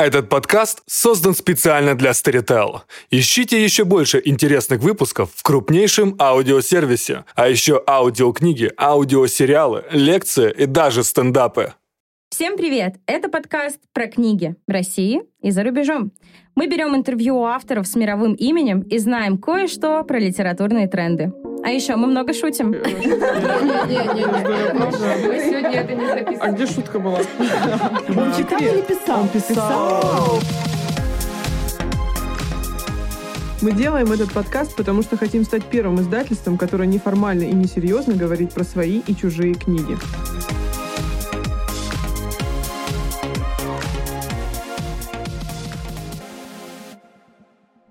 Этот подкаст создан специально для Storytel. Ищите еще больше интересных выпусков в крупнейшем аудиосервисе, а еще аудиокниги, аудиосериалы, лекции и даже стендапы. Всем привет! Это подкаст про книги в России и за рубежом. Мы берем интервью у авторов с мировым именем и знаем кое-что про литературные тренды. А еще мы много шутим. А где шутка была? Он читал или писал? Писал. Мы делаем этот подкаст, потому что хотим стать первым издательством, которое неформально и несерьезно говорит про свои и чужие книги.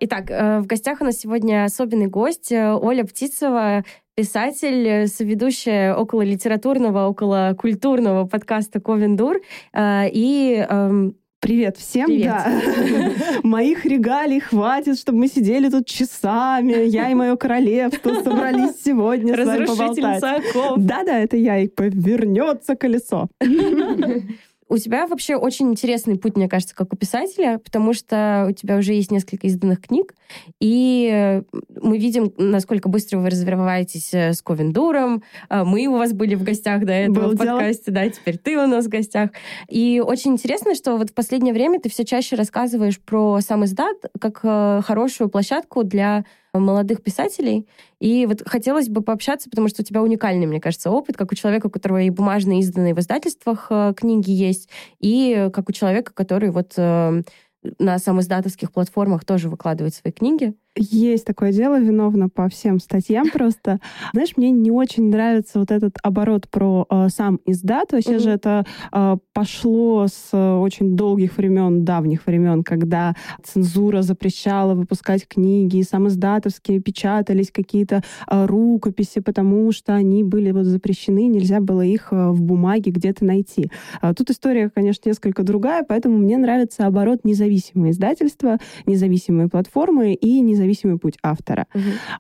Итак, э, в гостях у нас сегодня особенный гость э, Оля Птицева, писатель, э, соведущая около литературного, около культурного подкаста Ковендур. И эм, Привет всем, Привет. да. Моих регалий хватит, чтобы мы сидели тут часами. Я и мое королевство собрались сегодня с вами поболтать. Да-да, это я, и повернется колесо. У тебя вообще очень интересный путь, мне кажется, как у писателя, потому что у тебя уже есть несколько изданных книг, и мы видим, насколько быстро вы развиваетесь э, с Ковендуром. А, мы у вас были в гостях до этого Было в подкасте, да, теперь ты у нас в гостях. И очень интересно, что вот в последнее время ты все чаще рассказываешь про сам издат как э, хорошую площадку для молодых писателей. И вот хотелось бы пообщаться, потому что у тебя уникальный, мне кажется, опыт, как у человека, у которого и бумажные, изданные в издательствах э, книги есть, и как у человека, который вот э, на самоиздатовских платформах тоже выкладывает свои книги. Есть такое дело, виновна по всем статьям просто. Знаешь, мне не очень нравится вот этот оборот про э, сам издат. Вообще Мгм. же это э, пошло с э, очень долгих времен, давних времен, когда цензура запрещала выпускать книги, и сам издатовские печатались какие-то э, рукописи, потому что они были вот запрещены, нельзя было их э, в бумаге где-то найти. А Тут история, конечно, несколько другая, поэтому мне нравится оборот независимые издательства, независимые платформы и независимый путь автора.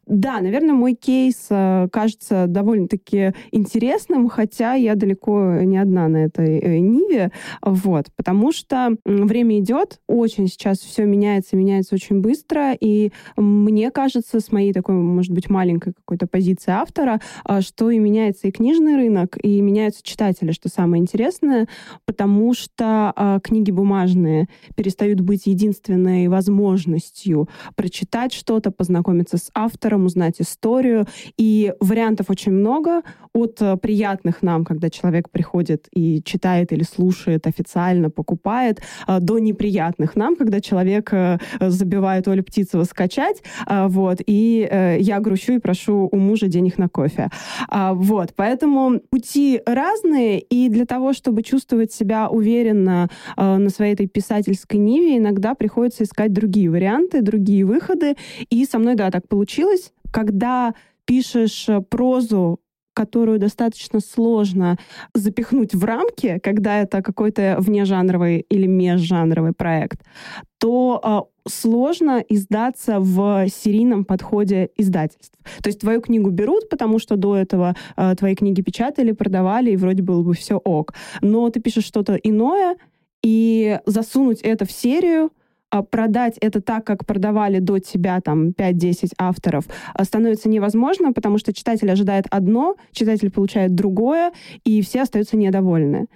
Да, наверное, мой кейс э, кажется довольно-таки интересным, хотя я далеко не одна на этой э, ниве, вот, потому что время идет, очень сейчас все меняется, меняется очень быстро, и мне кажется, с моей такой, может быть, маленькой какой-то позиции автора, а, что и меняется и книжный рынок, и меняются читатели, что самое интересное, потому что книги бумажные перестают быть единственной возможностью прочитать что-то, познакомиться с автором, узнать историю. И вариантов очень много. От э, приятных нам, когда человек приходит и читает или слушает официально, покупает, э, до неприятных нам, когда человек э, забивает Олю Птицева скачать, вот, и я грущу и прошу у мужа денег на кофе. А, Вот, поэтому пути разные, и для того, чтобы чувствовать себя уверенно на своей этой писательской ниве, иногда приходится искать другие варианты, другие выходы. И со мной, да, так получилось. Когда пишешь э, прозу, которую достаточно сложно запихнуть в рамки, когда это какой-то внежанровый или межжанровый проект, то э, сложно издаться в серийном подходе издательств. То есть твою книгу берут, потому что до этого э, твои книги печатали, продавали, и вроде было бы все ок. Но ты пишешь что-то иное, и засунуть это в серию, продать это так, как продавали до тебя там 5-10 авторов, а, становится невозможно, потому что читатель ожидает одно, читатель получает другое, и все остаются недовольны.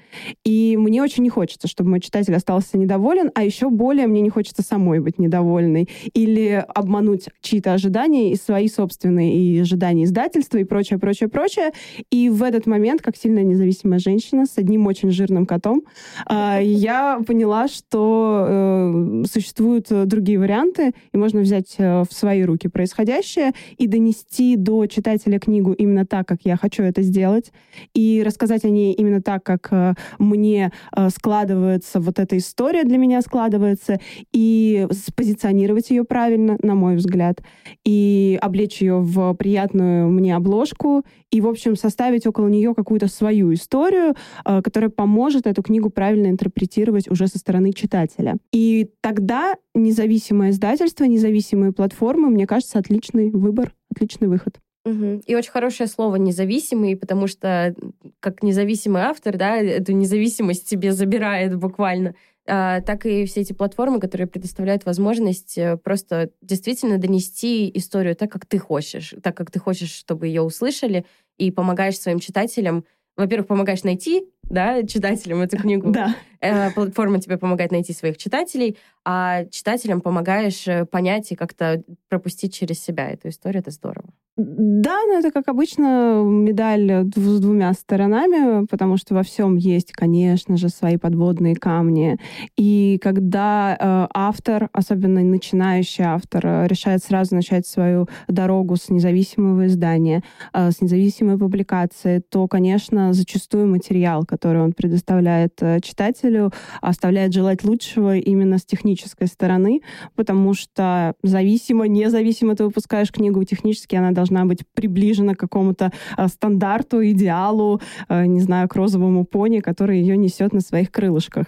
И мне очень не хочется, чтобы мой читатель остался недоволен, а еще более мне не хочется самой быть недовольной или обмануть чьи-то ожидания и свои собственные и ожидания издательства и прочее, прочее, прочее. И в этот момент, как сильная независимая женщина с одним очень жирным котом, а, я поняла, что э, существуют э, другие варианты, и можно взять э, в свои руки происходящее и донести до читателя книгу именно так, как я хочу это сделать, и рассказать о ней именно так, как э, мне складывается вот эта история для меня складывается, и спозиционировать ее правильно, на мой взгляд, и облечь ее в приятную мне обложку, и, в общем, составить около нее какую-то свою историю, которая поможет эту книгу правильно интерпретировать уже со стороны читателя. И тогда независимое издательство, независимые платформы, мне кажется, отличный выбор, отличный выход. Мгм. И очень хорошее слово «независимый», потому что как независимый автор, да, эту независимость себе забирает буквально. а, так и все эти платформы, которые предоставляют возможность э, просто действительно донести историю так, как ты хочешь, так, как ты хочешь, чтобы ее услышали, и помогаешь своим читателям во-первых, помогаешь найти да, читателям эту книгу. Да. Э, платформа тебе помогает найти своих читателей, а читателям помогаешь э, понять и как-то пропустить через себя эту историю. Это здорово. Да, но это, как обычно, медаль с двумя сторонами, потому что во всем есть, конечно же, свои подводные камни. И когда э, автор, особенно начинающий автор, э, решает сразу начать свою дорогу с независимого издания, э, с независимой публикации, то, конечно, зачастую материал, который он предоставляет э, читателю, оставляет желать лучшего именно с технической стороны, потому что зависимо, независимо ты выпускаешь книгу, технически она должна быть приближена к какому-то э, стандарту, идеалу, э, не знаю, к розовому пони, который ее несет на своих крылышках.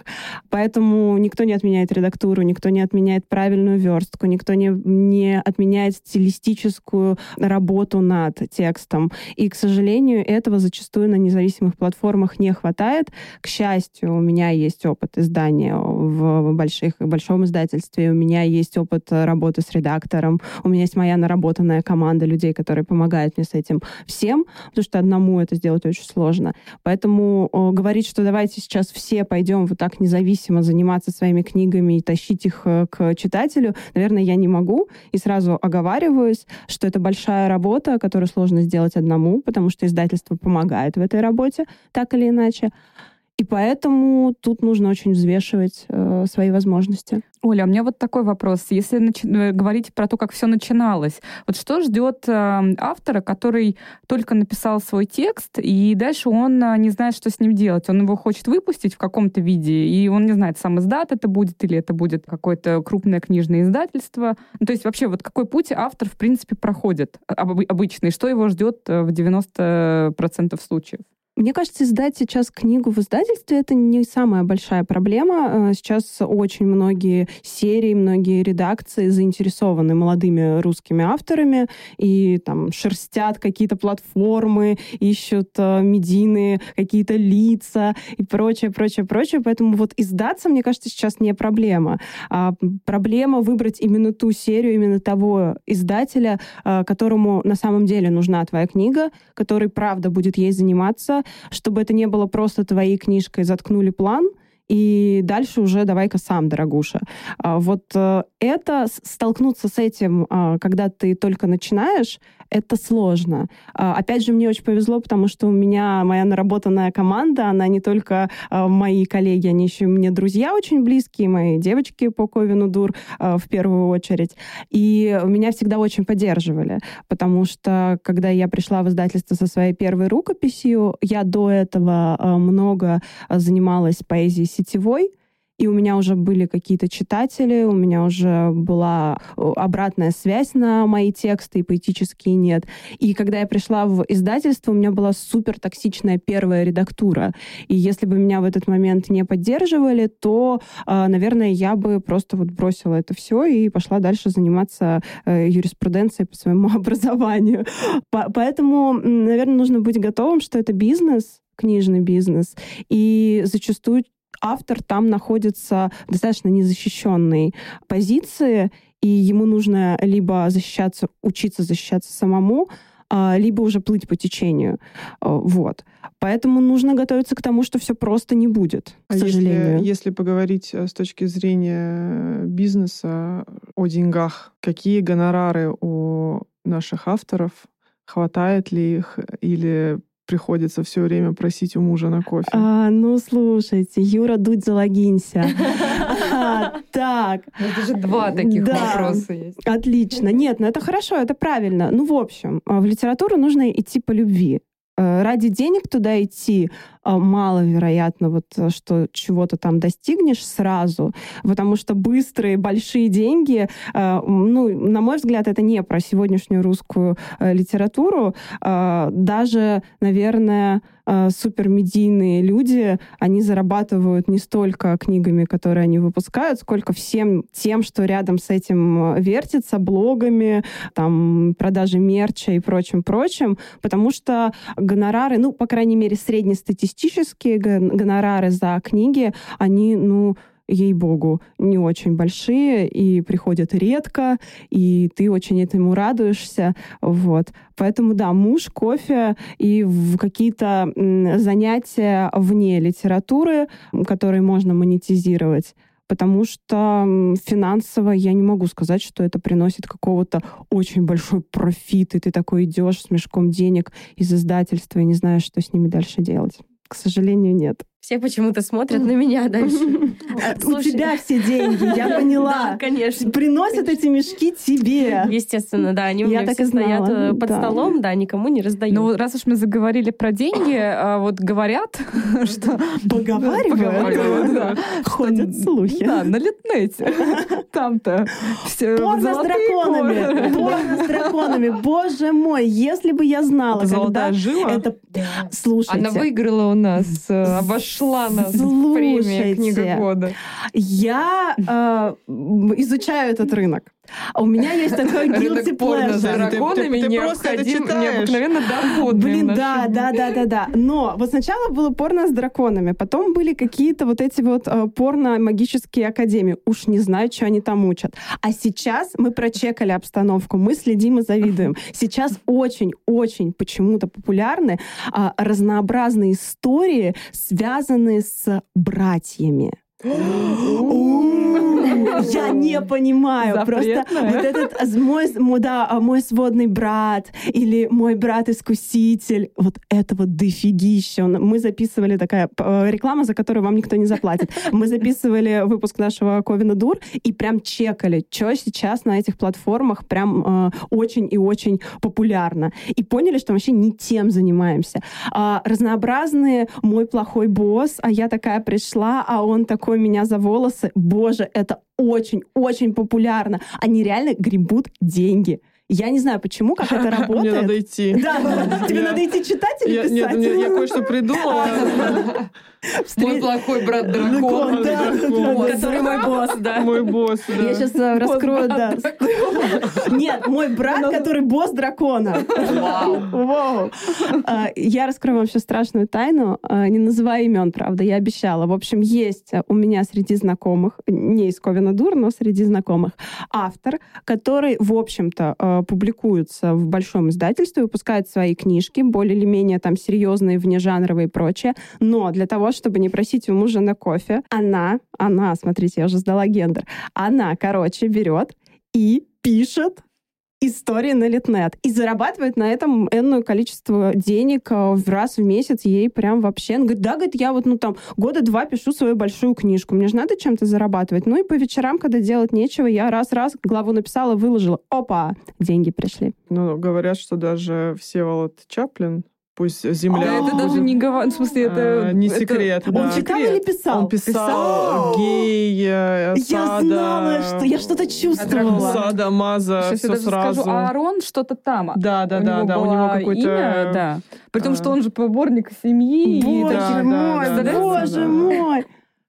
Поэтому никто не отменяет редактуру, никто не отменяет правильную верстку, никто не, не отменяет стилистическую работу над текстом. И, к сожалению, этого зачастую на независимых платформах не хватает. К счастью, у меня есть опыт издания в больших, большом издательстве, у меня есть опыт работы с редактором, у меня есть моя наработанная команда людей, которые помогают мне с этим всем, потому что одному это сделать очень сложно. Поэтому о, говорить, что давайте сейчас все пойдем вот так независимо заниматься своими книгами и тащить их э, к читателю, наверное, я не могу. И сразу оговариваюсь, что это большая работа, которую сложно сделать одному, потому что издательство помогает в этой работе, так или иначе. И поэтому тут нужно очень взвешивать э, свои возможности. Оля, у меня вот такой вопрос. Если начи- э, говорить про то, как все начиналось, вот что ждет э, автора, который только написал свой текст, и дальше он э, не знает, что с ним делать? Он его хочет выпустить в каком-то виде, и он не знает, сам издат это будет, или это будет какое-то крупное книжное издательство. Ну, то есть вообще вот какой путь автор, в принципе, проходит об- обычный, что его ждет э, в 90% случаев? Мне кажется, издать сейчас книгу в издательстве это не самая большая проблема. Э, сейчас очень многие серии, многие редакции заинтересованы молодыми русскими авторами и там шерстят какие-то платформы, ищут э, медийные какие-то лица и прочее, прочее, прочее. Поэтому вот издаться, мне кажется, сейчас не проблема. А проблема выбрать именно ту серию, именно того издателя, э, которому на самом деле нужна твоя книга, который правда будет ей заниматься, чтобы это не было просто твоей книжкой «Заткнули план», и дальше уже давай-ка сам, дорогуша. А, вот э, это, столкнуться с этим, а, когда ты только начинаешь, это сложно. А, опять же, мне очень повезло, потому что у меня моя наработанная команда, она не только мои коллеги, они еще мне друзья очень близкие, мои девочки по Ковину Дур в первую очередь. И меня всегда очень поддерживали, потому что, когда я пришла в издательство со своей первой рукописью, я до этого много занималась поэзией сетевой, и у меня уже были какие-то читатели, у меня уже была э, обратная связь на мои тексты, и поэтические нет. И когда я пришла в издательство, у меня была супер токсичная первая редактура. И если бы меня в этот момент не поддерживали, то, э, наверное, я бы просто вот бросила это все и пошла дальше заниматься э, юриспруденцией по своему образованию. Поэтому, наверное, нужно быть готовым, что это бизнес, книжный бизнес. И зачастую автор там находится в достаточно незащищенной позиции, и ему нужно либо защищаться, учиться защищаться самому, а, либо уже плыть по течению. А, вот. Поэтому нужно готовиться к тому, что все просто не будет, к а сожалению. Если, если поговорить э, с точки зрения бизнеса о деньгах, какие гонорары у наших авторов, хватает ли их или приходится все время просить у мужа на кофе? А, ну, слушайте, Юра, дудь залогинься. Так. Ну, это же два таких вопроса есть. Отлично. Нет, ну это хорошо, это правильно. Ну, в общем, в литературу нужно идти по любви. Э, ради денег туда идти маловероятно, вот, э, что чего-то там достигнешь сразу, потому что быстрые, большие деньги, ну, на мой взгляд, это не про сегодняшнюю русскую литературу. Даже, наверное, э, супермедийные люди, они зарабатывают не столько книгами, которые они выпускают, сколько всем тем, что рядом с этим э, вертится, блогами, там, продажи мерча и прочим-прочим, потому что гонорары, ну, по крайней мере, среднестатистические гонорары за книги, они, ну, ей-богу, не очень большие и приходят редко, и ты очень этому радуешься. Вот. Поэтому, да, муж, кофе и в какие-то занятия вне литературы, которые можно монетизировать потому что финансово я не могу сказать, что это приносит какого-то очень большой профит, и ты такой идешь с мешком денег из издательства и не знаешь, что с ними дальше делать. К сожалению, нет. Все почему-то смотрят на меня дальше. У тебя все деньги, я поняла. Да, конечно. Приносят эти мешки тебе. Естественно, да. Они у меня все стоят э, под столом, да, никому не раздают. Ну, раз уж мы заговорили про деньги, а вот говорят, что... Поговаривают. Ходят слухи. Да, на Литнете. Там-то все Порно с драконами. Порно с драконами. Боже мой, если бы я знала, когда... это... Слушайте. Она выиграла у нас, э, обошла шла нас в премия «Книга года». Я э, изучаю этот рынок. А у меня есть такой guilty pleasure. с драконами необходим, необыкновенно доходный. Блин, да, да, да, да, да. Но вот сначала было порно с драконами, потом были какие-то вот эти вот э, порно-магические академии. Уж не знаю, что они там учат. А сейчас мы прочекали обстановку, мы следим и завидуем. Сейчас очень-очень почему-то популярны а, разнообразные истории, связанные с братьями. Я не понимаю. Просто вот этот мой, да, а мой сводный брат или мой брат-искуситель, вот этого дофигища. Мы записывали такая э, реклама, за которую вам никто не заплатит. Мы записывали выпуск нашего Ковина Дур и прям чекали, что сейчас на этих платформах прям э, очень и очень популярно. И поняли, что вообще не тем занимаемся. А, разнообразные мой плохой босс, а я такая пришла, а он такой меня за волосы. Боже, это очень-очень популярно. Они реально гребут деньги. Я не знаю, почему, как это работает. Мне надо идти. Да, тебе надо идти читать или писать? Нет, я кое-что придумала. Мой плохой брат дракон. Который мой босс, да. Мой босс, да. Я сейчас э, раскрою, да. Нет, мой брат, ну. который босс дракона. Вау. А, я раскрою вам сейчас страшную тайну. А, не называя имен, правда, я обещала. В общем, есть у меня среди знакомых, не из Ковина Дур, но среди знакомых, автор, который, в общем-то, э, публикуется в большом издательстве, выпускает свои книжки, более или менее там серьезные, внежанровые и прочее. Но для того, чтобы не просить у мужа на кофе, она, она, смотрите, я уже сдала гендер, она, короче, берет и пишет истории на Литнет. И зарабатывает на этом энное количество денег э, в раз в месяц ей прям вообще. Он говорит, да, говорит, я вот, ну там, года два пишу свою большую книжку. Мне же надо чем-то зарабатывать. Ну и по вечерам, когда делать нечего, я раз-раз главу написала, выложила. Опа! Деньги пришли. Ну, говорят, что даже Всеволод Чаплин Пусть земля. А, это даже не говорит, в смысле, это... А, не секрет, да. Он читал или писал? Он писал, гей, э, Я знала, что я что-то чувствовала. Сада, Маза, Сейчас все я даже сразу. скажу, а Аарон что-то там. Да, да, да, да, у него какое-то... Имя, да. При том, что он же поборник семьи. Боже мой, боже мой.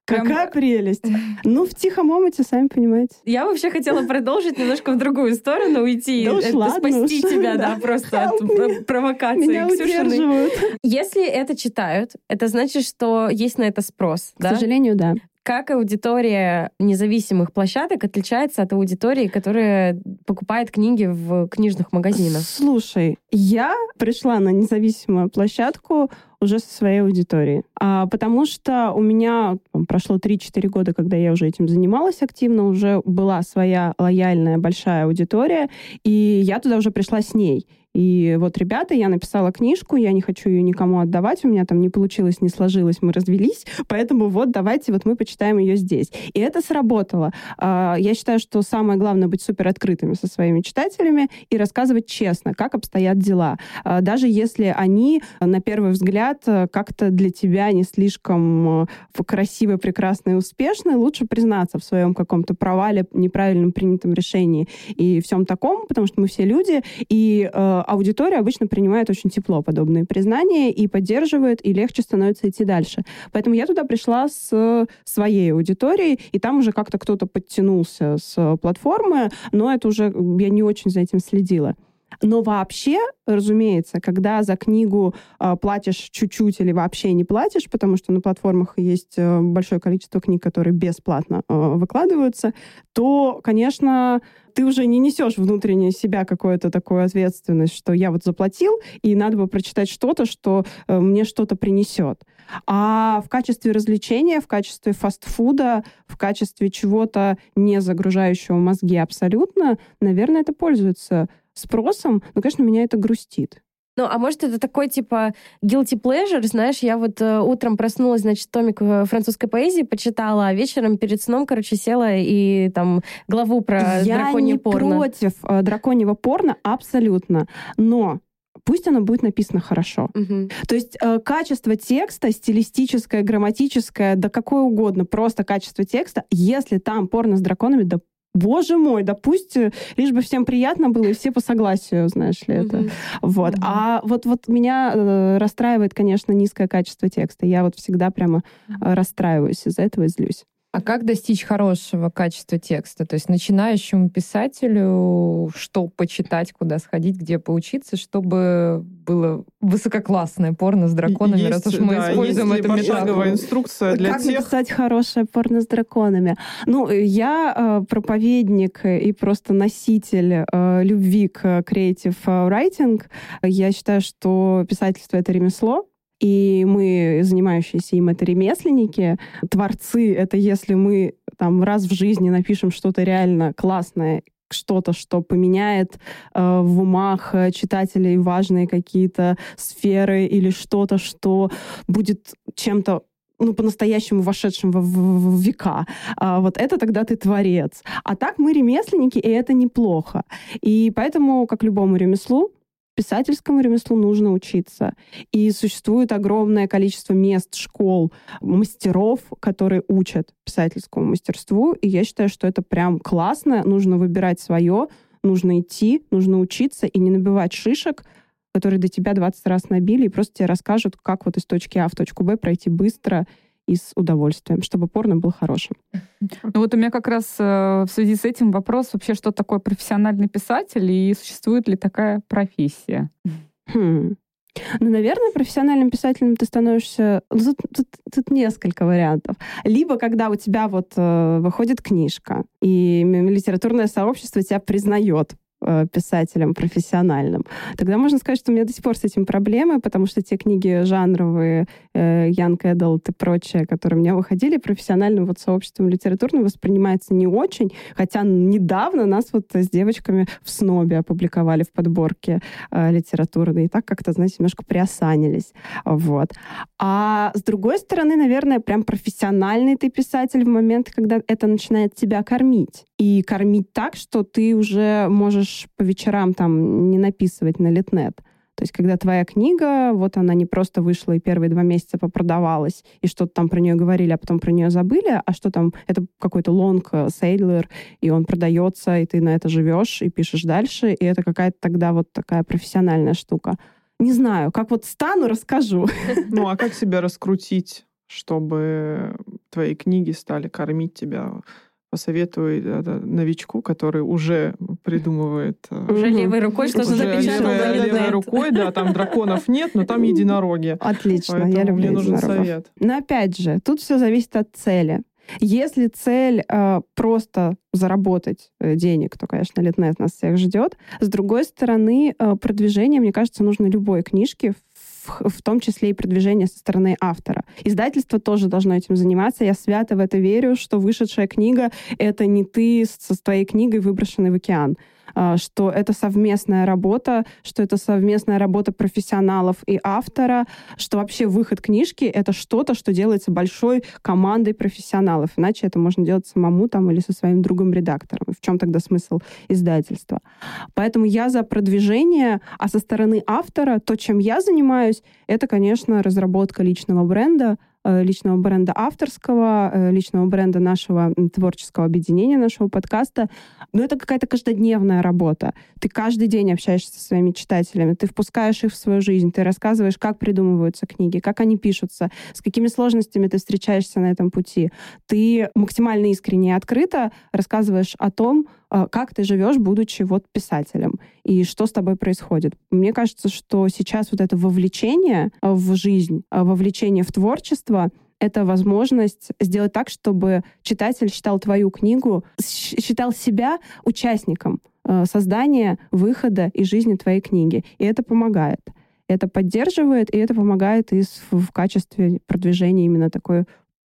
Какая прелесть. Ну, в тихом омуте, сами понимаете. Я вообще хотела продолжить немножко в другую сторону уйти. Да уж это ладно спасти уж. тебя, Да. да, просто Help от me. провокации Меня удерживают. Если это читают, это значит, что есть на это спрос, К да? сожалению, да. Как аудитория независимых площадок отличается от аудитории, которая покупает книги в книжных магазинах? Слушай, я пришла на независимую площадку уже со своей аудиторией. А, потому что у меня прошло 3-4 года, когда я уже этим занималась активно, уже была своя лояльная большая аудитория, и я туда уже пришла с ней. И вот, ребята, я написала книжку, я не хочу ее никому отдавать, у меня там не получилось, не сложилось, мы развелись, поэтому вот давайте вот мы почитаем ее здесь. И это сработало. А, Я считаю, что самое главное быть супер открытыми со своими читателями и рассказывать честно, как обстоят дела. А, Даже если они, на первый взгляд, э, как-то для тебя не слишком э, красивые, прекрасные и успешные, лучше признаться в своем каком-то провале, неправильном принятом решении и всем таком, потому что мы все люди, и э, аудитория обычно принимает очень тепло подобные признания и поддерживает, и легче становится идти дальше. Поэтому я туда пришла с своей аудиторией, и там уже как-то кто-то подтянулся с платформы, но это уже я не очень за этим следила. Но вообще, разумеется, когда за книгу э, платишь чуть-чуть или вообще не платишь, потому что на платформах есть э, большое количество книг, которые бесплатно э, выкладываются, то, конечно, ты уже не несешь внутренне себя какую-то такую ответственность, что я вот заплатил, и надо бы прочитать что-то, что э, мне что-то принесет. А в качестве развлечения, в качестве фастфуда, в качестве чего-то не загружающего мозги абсолютно, наверное, это пользуется спросом, но, конечно, меня это грустит. Ну, а может, это такой, типа, guilty pleasure, знаешь, я вот э, утром проснулась, значит, томик э, французской поэзии почитала, а вечером перед сном, короче, села и там главу про я драконье не порно. против э, драконьего порно, абсолютно. Но пусть оно будет написано хорошо. Мгм. То есть э, качество текста, стилистическое, грамматическое, да какое угодно, просто качество текста, если там порно с драконами, да боже мой, да пусть, э, лишь бы всем приятно было, и все по согласию, знаешь ли, это. Мгм. Вот. Мгм. А вот, вот меня э, расстраивает, конечно, низкое качество текста. Я вот всегда прямо э, расстраиваюсь из-за этого и злюсь. А как достичь хорошего качества текста? То есть начинающему писателю что почитать, куда сходить, где поучиться, чтобы было высококлассное порно с драконами, Есть, раз уж мы да, используем есть эту метафору. инструкция для как тех, написать хорошее порно с драконами? Ну, э, я э, проповедник и просто носитель э, любви к creative writing. Я считаю, что писательство — это ремесло, и мы, занимающиеся им, это ремесленники. Творцы — это если мы там раз в жизни напишем что-то реально классное, что-то, что поменяет э, в умах э, читателей важные какие-то сферы или что-то, что будет чем-то ну, по-настоящему вошедшим в, в- в века. А, вот это тогда ты творец. А так мы ремесленники, и это неплохо. И поэтому, как любому ремеслу, писательскому ремеслу нужно учиться. И существует огромное количество мест, школ, мастеров, которые учат писательскому мастерству. И я считаю, что это прям классно. Нужно выбирать свое, нужно идти, нужно учиться и не набивать шишек, которые до тебя 20 раз набили, и просто тебе расскажут, как вот из точки А в точку Б пройти быстро и с удовольствием, чтобы порно был хорошим. Ну вот у меня как раз э, в связи с этим вопрос вообще, что такое профессиональный писатель и существует ли такая профессия? Хм. Ну, наверное, профессиональным писателем ты становишься... ну, Тут, тут- тут несколько вариантов. Либо когда у тебя вот э, выходит книжка, и литературное сообщество тебя признает э, писателем профессиональным. Тогда можно сказать, что у меня до сих пор с этим проблемы, потому что те книги жанровые, Young Adult и прочее, которые меня выходили, профессиональным вот сообществом литературным воспринимается не очень, хотя недавно нас вот с девочками в СНОБе опубликовали в подборке э, литературной, и так как-то, знаете, немножко приосанились. Вот. А с другой стороны, наверное, прям профессиональный ты писатель в момент, когда это начинает тебя кормить. И кормить так, что ты уже можешь по вечерам там не написывать на литнет. То есть, когда твоя книга, вот она не просто вышла и первые два месяца попродавалась, и что-то там про нее говорили, а потом про нее забыли, а что там, это какой-то лонг сейлор, и он продается, и ты на это живешь, и пишешь дальше, и это какая-то тогда вот такая профессиональная штука. Не знаю, как вот стану, расскажу. Ну, а как себя раскрутить, чтобы твои книги стали кормить тебя? Посоветуй да, новичку, который уже придумывает... э, Уже левой рукой что-то запечатал левой- левой рукой, да, там драконов нет, но там единороги. Отлично, я Поэтому люблю мне нужен совет. Но опять же, тут все зависит от цели. Если цель э, просто заработать э, денег, то, конечно, Литнет нас всех ждет. С другой стороны, э, продвижение, мне кажется, нужно любой книжки, в, том числе и продвижение со стороны автора. Издательство тоже должно этим заниматься. Я свято в это верю, что вышедшая книга — это не ты со твоей книгой, выброшенной в океан что это совместная работа, что это совместная работа профессионалов и автора, что вообще выход книжки — это что-то, что делается большой командой профессионалов. Иначе это можно делать самому там или со своим другом-редактором. В чем тогда смысл издательства? Поэтому я за продвижение, а со стороны автора то, чем я занимаюсь, это, конечно, разработка личного бренда, личного бренда авторского, э, личного бренда нашего творческого объединения, нашего подкаста. Но это какая-то каждодневная работа. Ты каждый день общаешься со своими читателями, ты впускаешь их в свою жизнь, ты рассказываешь, как придумываются книги, как они пишутся, с какими сложностями ты встречаешься на этом пути. Ты максимально искренне и открыто рассказываешь о том, как ты живешь, будучи вот писателем, и что с тобой происходит. Мне кажется, что сейчас вот это вовлечение в жизнь, вовлечение в творчество — это возможность сделать так, чтобы читатель считал твою книгу, считал себя участником создания, выхода и жизни твоей книги. И это помогает. Это поддерживает, и это помогает и в качестве продвижения именно такой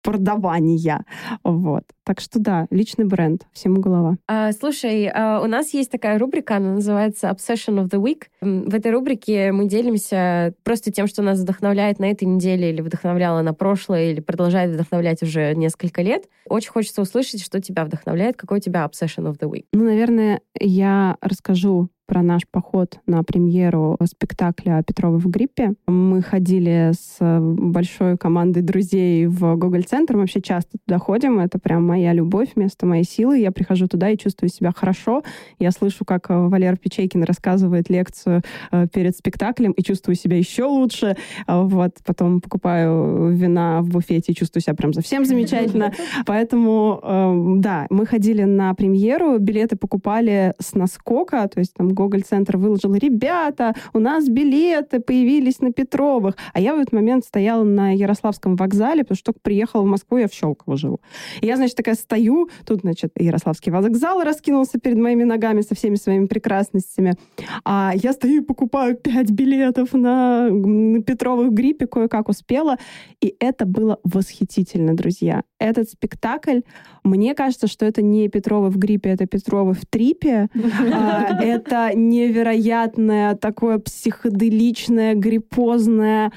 продавания. Вот. Так что да, личный бренд, всему голова. А, слушай, а, у нас есть такая рубрика, она называется Obsession of the Week. В этой рубрике мы делимся просто тем, что нас вдохновляет на этой неделе или вдохновляло на прошлое, или продолжает вдохновлять уже несколько лет. Очень хочется услышать, что тебя вдохновляет, какой у тебя Obsession of the Week. Ну, наверное, я расскажу про наш поход на премьеру спектакля Петрова в гриппе. Мы ходили с большой командой друзей в Гоголь-центр. Мы вообще часто туда ходим. Это прям моя любовь, место моей силы. Я прихожу туда и чувствую себя хорошо. Я слышу, как Валера Печейкин рассказывает лекцию э, перед спектаклем и чувствую себя еще лучше. Вот. Потом покупаю вина в буфете и чувствую себя прям совсем замечательно. Поэтому, да, мы ходили на премьеру, билеты покупали с наскока, то есть там Гоголь-центр выложил, ребята, у нас билеты появились на Петровых. А я в этот момент стояла на Ярославском вокзале, потому что только приехала в Москву, я в Щелково живу. И я, значит, такая стою, тут, значит, Ярославский вокзал раскинулся перед моими ногами со всеми своими прекрасностями. А я стою и покупаю пять билетов на, на Петровых гриппе, кое-как успела. И это было восхитительно, друзья. Этот спектакль, мне кажется, что это не Петровы в гриппе, это Петровы в трипе. А, это невероятное, такое психоделичное, гриппозное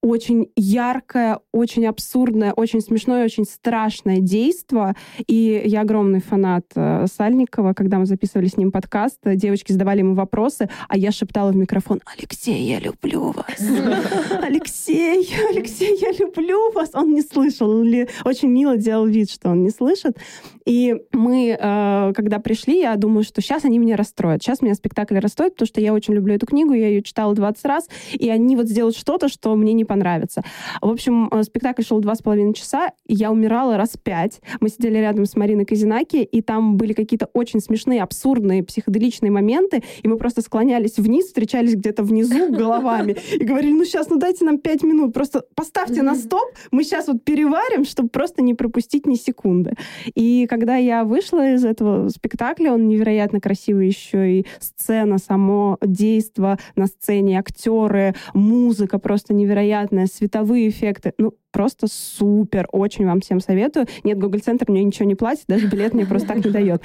очень яркое, очень абсурдное, очень смешное, очень страшное действо. И я огромный фанат э, Сальникова. Когда мы записывали с ним подкаст, девочки задавали ему вопросы, а я шептала в микрофон, «Алексей, я люблю вас! Алексей, Алексей, я люблю вас!» Он не слышал или очень мило делал вид, что он не слышит. И мы, э, когда пришли, я думаю, что сейчас они меня расстроят. Сейчас меня спектакль расстроит, потому что я очень люблю эту книгу, я ее читала 20 раз, и они вот сделают что-то, что мне не понравится. В общем, э, спектакль шел два с половиной часа, и я умирала раз пять. Мы сидели рядом с Мариной Казинаки, и там были какие-то очень смешные, абсурдные, психоделичные моменты, и мы просто склонялись вниз, встречались где-то внизу головами и говорили, ну сейчас, ну дайте нам пять минут, просто поставьте на стоп, мы сейчас вот переварим, чтобы просто не пропустить ни секунды. И когда я вышла из этого спектакля, он невероятно красивый еще и сцена, само действо на сцене, актеры, музыка просто невероятно невероятное, световые эффекты. Ну, просто супер. Очень вам всем советую. Нет, Google Центр мне ничего не платит, даже билет мне просто так не дает.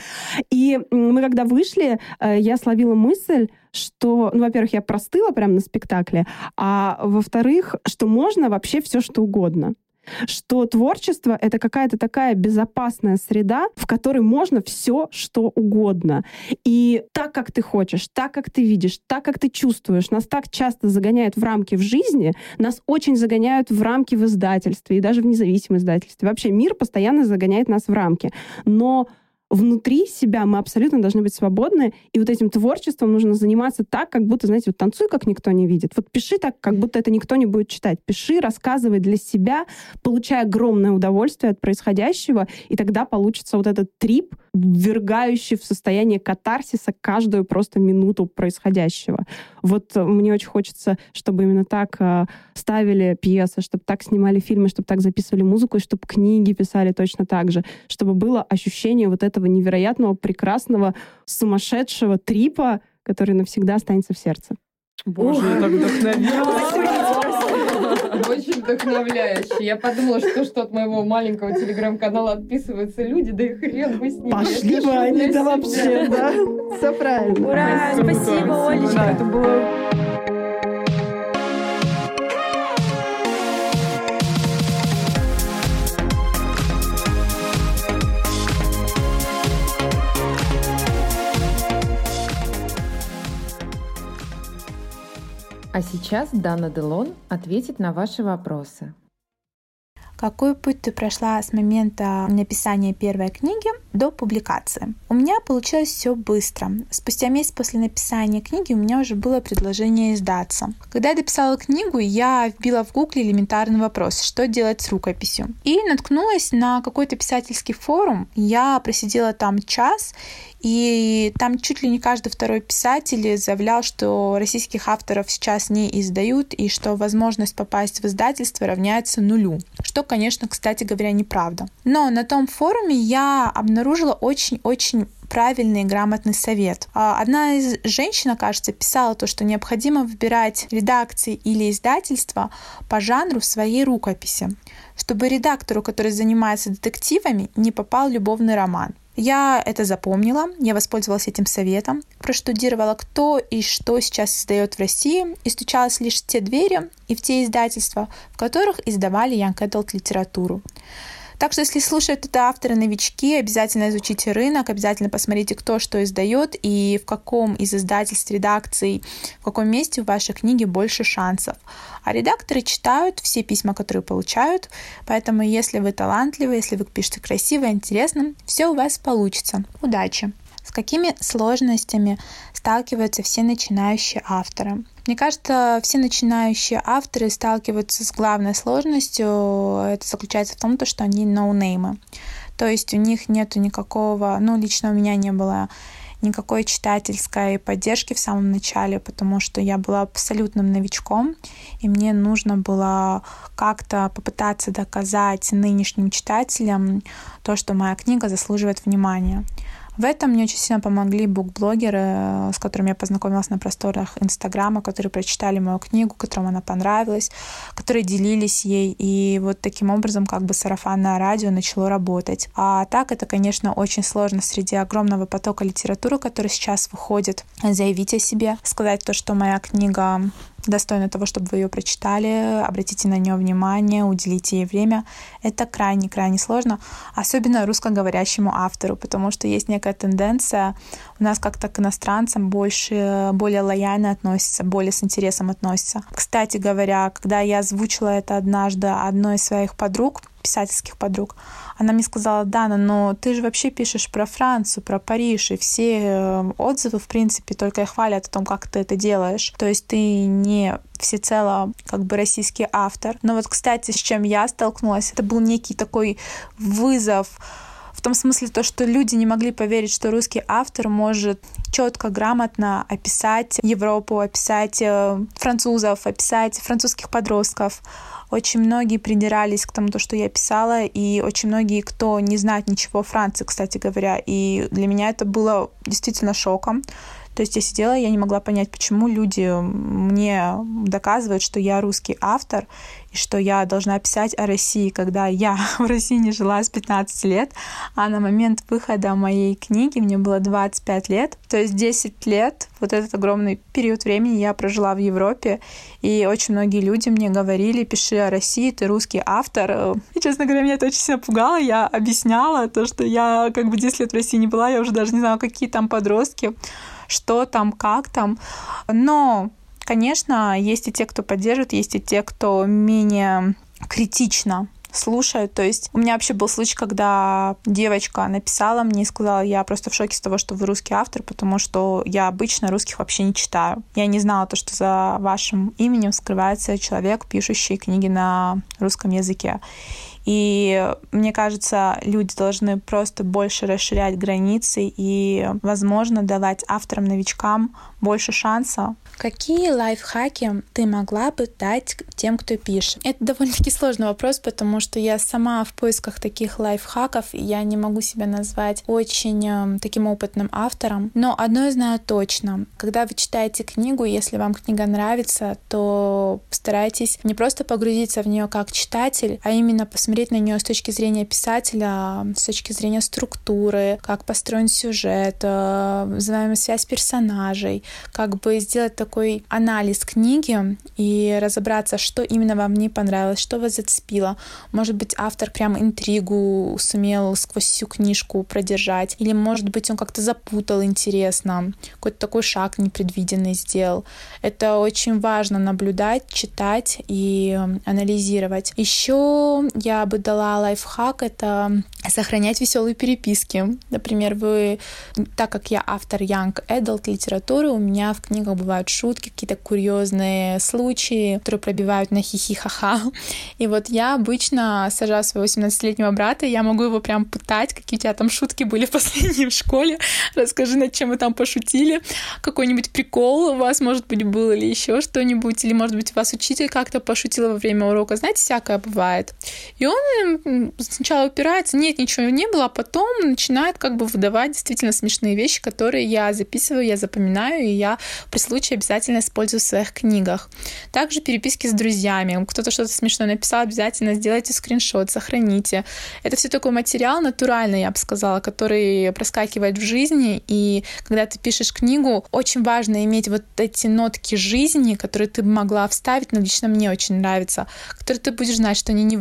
И мы когда вышли, э, я словила мысль, что, ну, во-первых, я простыла прямо на спектакле, а во-вторых, что можно вообще все, что угодно что творчество — это какая-то такая безопасная среда, в которой можно все, что угодно. И так, как ты хочешь, так, как ты видишь, так, как ты чувствуешь, нас так часто загоняют в рамки в жизни, нас очень загоняют в рамки в издательстве и даже в независимом издательстве. Вообще мир постоянно загоняет нас в рамки. Но внутри себя мы абсолютно должны быть свободны, и вот этим творчеством нужно заниматься так, как будто, знаете, вот танцуй, как никто не видит. Вот пиши так, как будто это никто не будет читать. Пиши, рассказывай для себя, получай огромное удовольствие от происходящего, и тогда получится вот этот трип, ввергающий в состояние катарсиса каждую просто минуту происходящего. Вот мне очень хочется, чтобы именно так э, ставили пьесы, чтобы так снимали фильмы, чтобы так записывали музыку, и чтобы книги писали точно так же, чтобы было ощущение вот этого невероятного, прекрасного, сумасшедшего трипа, который навсегда останется в сердце. Боже, я так вдохновилась. Очень вдохновляюще. Я подумала, что что от моего маленького телеграм-канала отписываются люди, да и хрен бы с ними. Пошли бы они, да вообще, да. Все правильно. Ура, спасибо, Олечка. Это было А сейчас Дана Делон ответит на ваши вопросы. какой путь ты прошла с момента написания первой книги до публикации. У меня получилось все быстро. Спустя месяц после написания книги у меня уже было предложение издаться. Когда я дописала книгу, я вбила в гугле элементарный вопрос, что делать с рукописью. И наткнулась на какой-то писательский форум. Я просидела там час и там чуть ли не каждый второй писатель заявлял, что российских авторов сейчас не издают, и что возможность попасть в издательство равняется нулю. Что, конечно, кстати говоря, неправда. Но на том форуме я обнаружила очень-очень правильный и грамотный совет. А, одна из женщин, кажется, писала то, что необходимо выбирать редакции или издательства по жанру своей рукописи, чтобы редактору, который занимается детективами, не попал любовный роман. Я это запомнила, я воспользовалась этим советом, проштудировала, кто и что сейчас издает в России, и стучалась лишь в те двери и в те издательства, в которых издавали Young Adult литературу. Так что, если слушают это авторы-новички, обязательно изучите рынок, обязательно посмотрите, кто что издает и в каком из издательств, редакций, в каком месте в вашей книге больше шансов. А редакторы читают все письма, которые получают, поэтому если вы талантливы, если вы пишете красиво, интересно, все у вас получится. Удачи! С какими сложностями сталкиваются все начинающие авторы? Мне кажется, все начинающие авторы сталкиваются с главной сложностью. Это заключается в том, что они ноунеймы. То есть у них нет никакого, ну, лично у меня не было никакой читательской поддержки в самом начале, потому что я была абсолютным новичком, и мне нужно было как-то попытаться доказать нынешним читателям то, что моя книга заслуживает внимания. В этом мне очень сильно помогли букблогеры, э, с которыми я познакомилась на просторах Инстаграма, которые прочитали мою книгу, которым она понравилась, которые делились ей. И вот таким образом как бы сарафанное радио начало работать. А так это, конечно, очень сложно среди огромного потока литературы, который сейчас выходит, заявить о себе, сказать то, что моя книга достойна того, чтобы вы ее прочитали, обратите на нее внимание, уделите ей время. Это крайне-крайне сложно, особенно русскоговорящему автору, потому что есть некая тенденция у нас как-то к иностранцам больше, более лояльно относятся, более с интересом относятся. Кстати говоря, когда я озвучила это однажды одной из своих подруг, писательских подруг, она мне сказала, Дана, но ты же вообще пишешь про Францию, про Париж, и все э, отзывы, в принципе, только и хвалят о том, как ты это делаешь. То есть ты не всецело как бы российский автор. Но вот, кстати, с чем я столкнулась, это был некий такой вызов том смысле то, что люди не могли поверить, что русский автор может четко, грамотно описать Европу, описать э, французов, описать французских подростков, очень многие придирались к тому, что я писала, и очень многие, кто не знает ничего о Франции, кстати говоря. И для меня это было действительно шоком. То есть я сидела, я не могла понять, почему люди мне доказывают, что я русский автор, и что я должна писать о России, когда я в России не жила с 15 лет, а на момент выхода моей книги мне было 25 лет, то есть 10 лет, вот этот огромный период времени я прожила в Европе, и очень многие люди мне говорили, пиши о России, ты русский автор. И, честно говоря, меня это очень сильно пугало, я объясняла то, что я как бы 10 лет в России не была, я уже даже не знала, какие там подростки, что там, как там. Но, конечно, есть и те, кто поддерживает, есть и те, кто менее критично слушают. То есть у меня вообще был случай, когда девочка написала мне и сказала, я просто в шоке с того, что вы русский автор, потому что я обычно русских вообще не читаю. Я не знала то, что за вашим именем скрывается человек, пишущий книги на русском языке. И мне кажется, люди должны просто больше расширять границы и, возможно, давать авторам-новичкам больше шанса Какие лайфхаки ты могла бы дать тем, кто пишет? Это довольно-таки сложный вопрос, потому что я сама в поисках таких лайфхаков, и я не могу себя назвать очень э, таким опытным автором. Но одно я знаю точно. Когда вы читаете книгу, если вам книга нравится, то постарайтесь не просто погрузиться в нее как читатель, а именно посмотреть на нее с точки зрения писателя, с точки зрения структуры, как построен сюжет, э, взаимосвязь персонажей, как бы сделать такой анализ книги и разобраться, что именно вам не понравилось, что вас зацепило. Может быть, автор прям интригу сумел сквозь всю книжку продержать, или, может быть, он как-то запутал интересно, какой-то такой шаг непредвиденный сделал. Это очень важно наблюдать, читать и анализировать. Еще я я бы дала лайфхак, это сохранять веселые переписки. Например, вы, так как я автор Young Adult литературы, у меня в книгах бывают шутки, какие-то курьезные случаи, которые пробивают на хихи-ха-ха. И вот я обычно сажаю своего 18-летнего брата, я могу его прям пытать, какие у тебя там шутки были в последней в школе, расскажи, над чем вы там пошутили, какой-нибудь прикол у вас, может быть, был или еще что-нибудь, или, может быть, у вас учитель как-то пошутил во время урока, знаете, всякое бывает. И сначала упирается, нет, ничего не было, а потом начинает как бы выдавать действительно смешные вещи, которые я записываю, я запоминаю, и я при случае обязательно использую в своих книгах. Также переписки с друзьями. Кто-то что-то смешное написал, обязательно сделайте скриншот, сохраните. Это все такой материал натуральный, я бы сказала, который проскакивает в жизни, и когда ты пишешь книгу, очень важно иметь вот эти нотки жизни, которые ты могла вставить, но лично мне очень нравится, которые ты будешь знать, что они не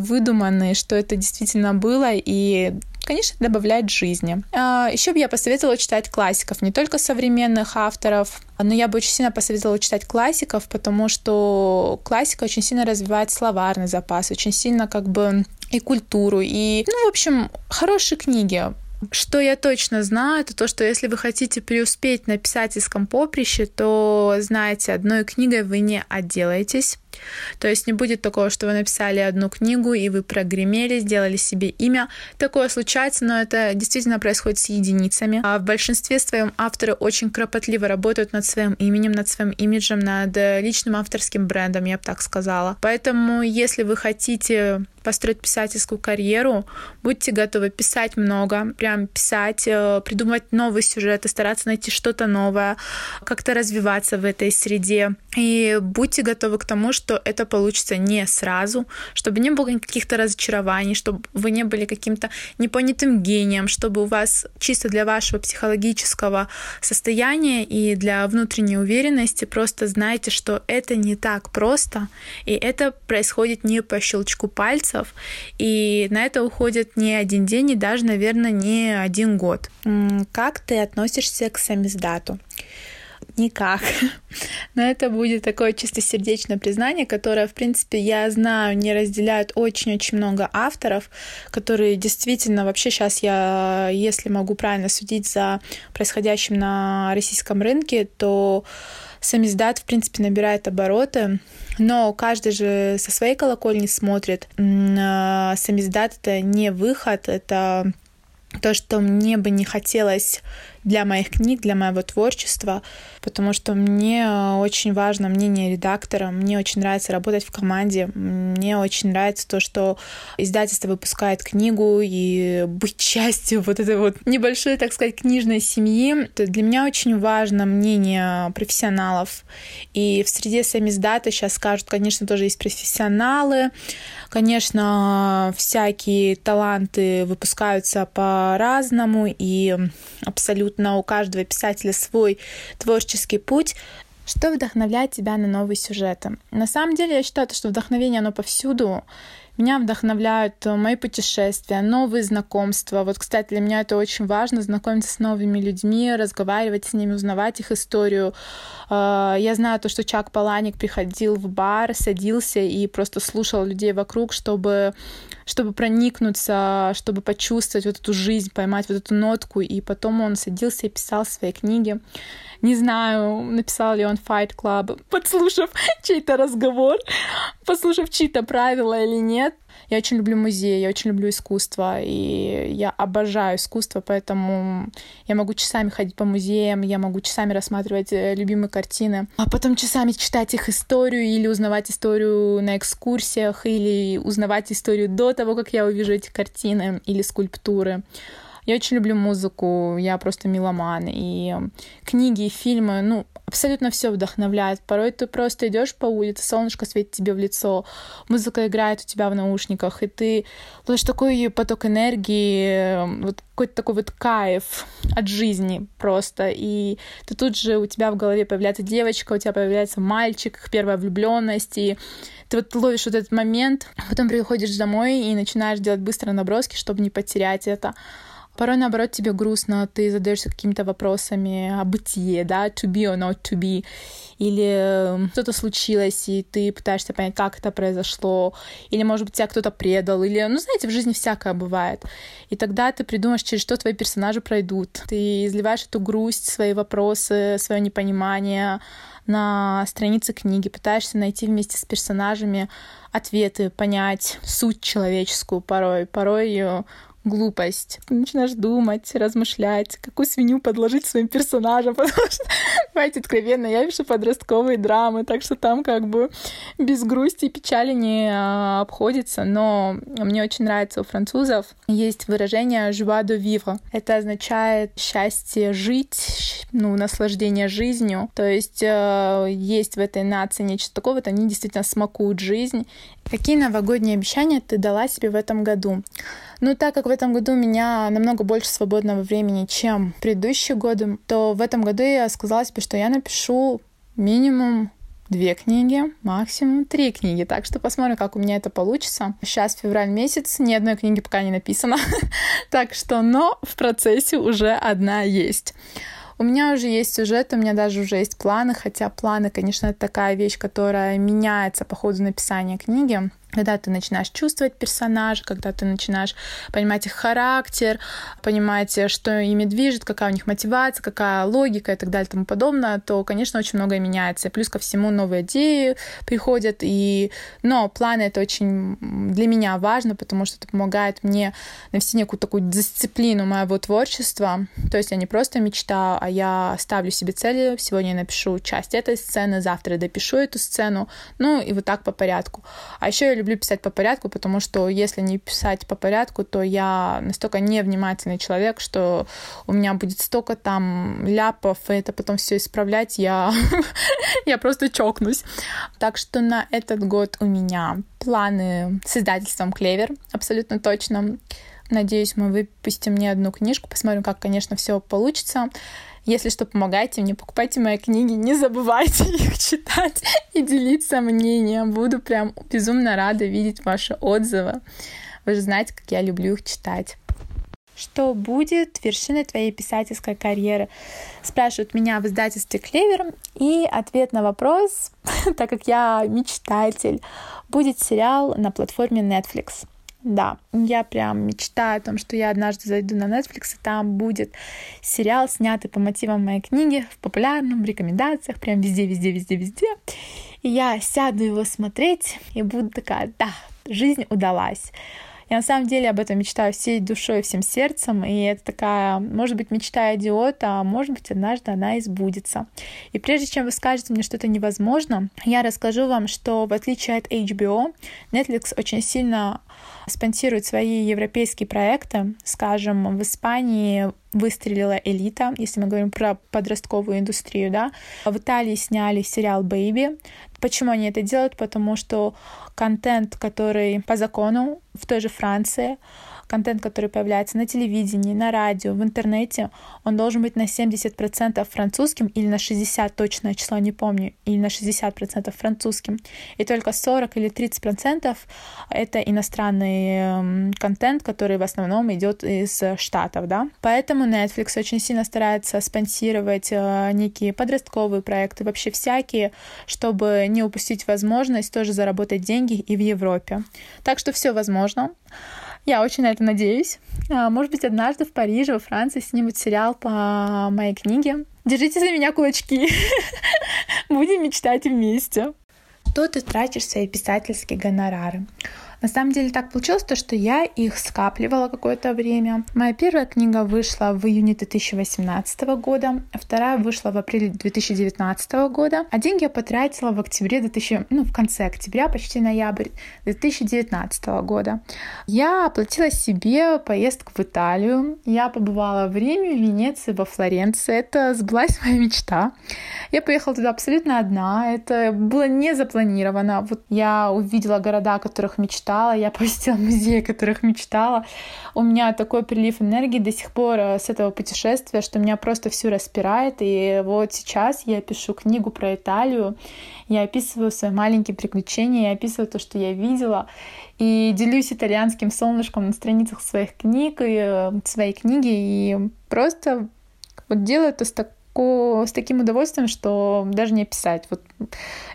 выдуманные, что это действительно было, и конечно, добавляет жизни. А, Еще бы я посоветовала читать классиков, не только современных авторов, но я бы очень сильно посоветовала читать классиков, потому что классика очень сильно развивает словарный запас, очень сильно как бы и культуру, и, ну, в общем, хорошие книги. Что я точно знаю, это то, что если вы хотите преуспеть на писательском поприще, то, знаете, одной книгой вы не отделаетесь. То есть не будет такого, что вы написали одну книгу, и вы прогремели, сделали себе имя. Такое случается, но это действительно происходит с единицами. А в большинстве своем авторы очень кропотливо работают над своим именем, над своим имиджем, над личным авторским брендом, я бы так сказала. Поэтому, если вы хотите построить писательскую карьеру, будьте готовы писать много, прям писать, э, придумывать новые сюжеты, стараться найти что-то новое, как-то развиваться в этой среде. И будьте готовы к тому, что это получится не сразу, чтобы не было каких-то разочарований, чтобы вы не были каким-то непонятым гением, чтобы у вас чисто для вашего психологического состояния и для внутренней уверенности просто знаете, что это не так просто, и это происходит не по щелчку пальцев, и на это уходит не один день и даже, наверное, не один год. Как ты относишься к самиздату? Никак. Но это будет такое чистосердечное признание, которое, в принципе, я знаю, не разделяют очень-очень много авторов, которые действительно вообще сейчас я, если могу правильно судить за происходящим на российском рынке, то самиздат, в принципе, набирает обороты, но каждый же со своей колокольни смотрит. Самиздат — это не выход, это то, что мне бы не хотелось для моих книг, для моего творчества, потому что мне очень важно мнение редактора, мне очень нравится работать в команде, мне очень нравится то, что издательство выпускает книгу и быть частью вот этой вот небольшой, так сказать, книжной семьи. Для меня очень важно мнение профессионалов. И в среде сами издата сейчас скажут, конечно, тоже есть профессионалы, конечно, всякие таланты выпускаются по-разному, и абсолютно у каждого писателя свой творческий путь. Что вдохновляет тебя на новые сюжеты? На самом деле, я считаю, что вдохновение, оно повсюду. Меня вдохновляют мои путешествия, новые знакомства. Вот, кстати, для меня это очень важно, знакомиться с новыми людьми, разговаривать с ними, узнавать их историю. А, я знаю то, что Чак Паланик приходил в бар, садился и просто слушал людей вокруг, чтобы чтобы проникнуться, чтобы почувствовать вот эту жизнь, поймать вот эту нотку, и потом он садился и писал свои книги. Не знаю, написал ли он Fight Club, подслушав чей-то разговор, послушав чьи-то правила или нет. Я очень люблю музей, я очень люблю искусство, и я обожаю искусство, поэтому я могу часами ходить по музеям, я могу часами рассматривать э, любимые картины, а потом часами читать их историю или узнавать историю на экскурсиях, или узнавать историю до того, как я увижу эти картины или скульптуры. Я очень люблю музыку, я просто меломан. И книги, и фильмы, ну, абсолютно все вдохновляет. Порой ты просто идешь по улице, солнышко светит тебе в лицо, музыка играет у тебя в наушниках, и ты ловишь такой поток энергии, вот какой-то такой вот кайф от жизни просто. И ты тут же у тебя в голове появляется девочка, у тебя появляется мальчик, их первая влюбленность, и ты вот ловишь вот этот момент, потом приходишь домой и начинаешь делать быстро наброски, чтобы не потерять это. Порой, наоборот, тебе грустно, ты задаешься какими-то вопросами о бытие, да, to be or not to be, или что-то случилось, и ты пытаешься понять, как это произошло, или, может быть, тебя кто-то предал, или, ну, знаете, в жизни всякое бывает. И тогда ты придумаешь, через что твои персонажи пройдут. Ты изливаешь эту грусть, свои вопросы, свое непонимание на странице книги, пытаешься найти вместе с персонажами ответы, понять суть человеческую порой. Порой ее глупость. Ты начинаешь думать, размышлять, какую свинью подложить своим персонажам, потому что, давайте откровенно, я пишу подростковые драмы, так что там как бы без грусти и печали не а, обходится, но мне очень нравится у французов есть выражение «joie de vivre». Это означает счастье жить, ну, наслаждение жизнью. То есть э, есть в этой нации нечто такое, вот они действительно смакуют жизнь. Какие новогодние обещания ты дала себе в этом году? Ну, так как в этом году у меня намного больше свободного времени, чем в предыдущие годы, то в этом году я сказала себе, что я напишу минимум две книги, максимум три книги. Так что посмотрим, как у меня это получится. Сейчас февраль месяц, ни одной книги пока не написано. так что, но в процессе уже одна есть. У меня уже есть сюжет, у меня даже уже есть планы, хотя планы, конечно, это такая вещь, которая меняется по ходу написания книги когда ты начинаешь чувствовать персонажа, когда ты начинаешь понимать их характер, понимать, что ими движет, какая у них мотивация, какая логика и так далее и тому подобное, то, конечно, очень многое меняется. Плюс ко всему новые идеи приходят, и... но планы — это очень для меня важно, потому что это помогает мне навести некую такую дисциплину моего творчества. То есть я не просто мечтаю, а я ставлю себе цели. Сегодня я напишу часть этой сцены, завтра допишу эту сцену, ну и вот так по порядку. А еще я люблю писать по порядку, потому что если не писать по порядку, то я настолько невнимательный человек, что у меня будет столько там ляпов, и это потом все исправлять, я, я просто чокнусь. Так что на этот год у меня планы с издательством Клевер, абсолютно точно. Надеюсь, мы выпустим не одну книжку, посмотрим, как, конечно, все получится. Если что, помогайте мне, покупайте мои книги, не забывайте их читать и делиться мнением. Буду прям безумно рада видеть ваши отзывы. Вы же знаете, как я люблю их читать. Что будет вершиной твоей писательской карьеры? Спрашивают меня в издательстве Клевер. И ответ на вопрос, так как я мечтатель, будет сериал на платформе Netflix. Да, я прям мечтаю о том, что я однажды зайду на Netflix, и там будет сериал, снятый по мотивам моей книги, в популярном, в рекомендациях, прям везде, везде, везде, везде. И я сяду его смотреть и буду такая, да, жизнь удалась. Я на самом деле об этом мечтаю всей душой, всем сердцем, и это такая, может быть, мечта идиота, а может быть, однажды она и сбудется. И прежде чем вы скажете мне что-то невозможно, я расскажу вам, что в отличие от HBO, Netflix очень сильно спонсирует свои европейские проекты. Скажем, в Испании выстрелила элита, если мы говорим про подростковую индустрию, да. В Италии сняли сериал «Бэйби». Почему они это делают? Потому что контент, который по закону в той же Франции контент, который появляется на телевидении, на радио, в интернете, он должен быть на 70% французским или на 60, точное число не помню, или на 60% французским. И только 40 или 30% это иностранный эм, контент, который в основном идет из Штатов, да. Поэтому Netflix очень сильно старается спонсировать э, некие подростковые проекты, вообще всякие, чтобы не упустить возможность тоже заработать деньги и в Европе. Так что все возможно. Я очень на это надеюсь. А, может быть, однажды в Париже, во Франции снимут сериал по моей книге. Держите за меня кулачки. Будем мечтать вместе. Что ты тратишь свои писательские гонорары? На самом деле так получилось, то, что я их скапливала какое-то время. Моя первая книга вышла в июне 2018 года, вторая вышла в апреле 2019 года, а деньги я потратила в октябре 2000, ну, в конце октября, почти ноябрь 2019 года. Я оплатила себе поездку в Италию. Я побывала в Риме, в Венеции, во Флоренции. Это сбылась моя мечта. Я поехала туда абсолютно одна. Это было не запланировано. Вот я увидела города, о которых мечтала мечтала, я посетила музеи, о которых мечтала. У меня такой прилив энергии до сих пор э, с этого путешествия, что меня просто все распирает. И вот сейчас я пишу книгу про Италию, я описываю свои маленькие приключения, я описываю то, что я видела, и делюсь итальянским солнышком на страницах своих книг, и, э, своей книги, и просто вот делаю это с так с таким удовольствием, что даже не описать. Вот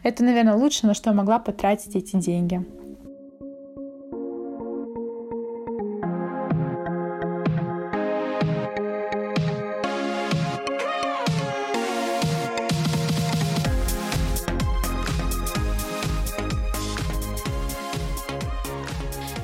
это, наверное, лучше, на что я могла потратить эти деньги.